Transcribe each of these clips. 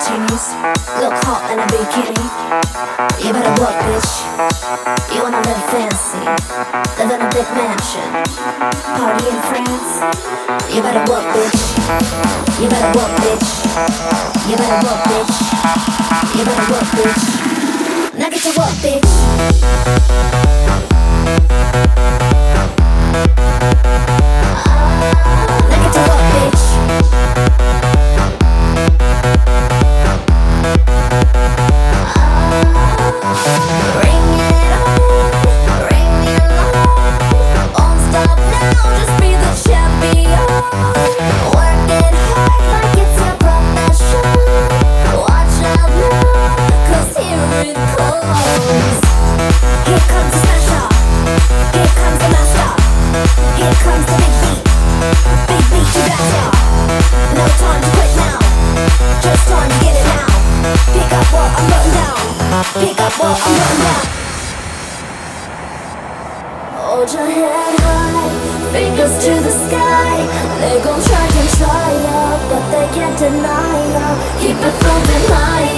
martinis. Look hot in a bikini. You better work, bitch. You wanna live fancy. Live in a big mansion. Party in France. You better work, bitch. You better work, bitch. You better work, bitch. You better work, bitch. Now get to work, bitch. pick up. Hold your head high, fingers to the sky. They gon' try and try ya, but they can't deny ya. Keep it floating high.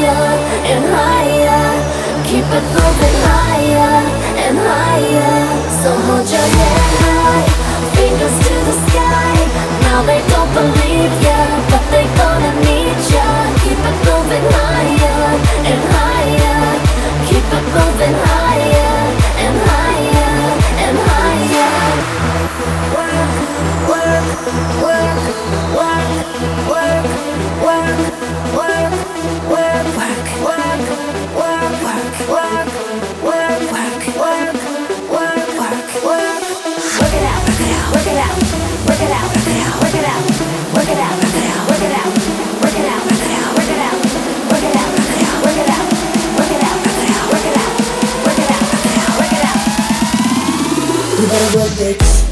better work dicks.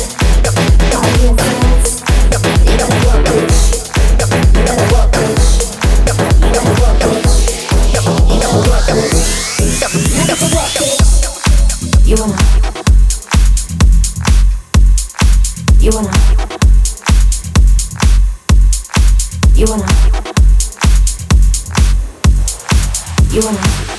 You and I. You and I.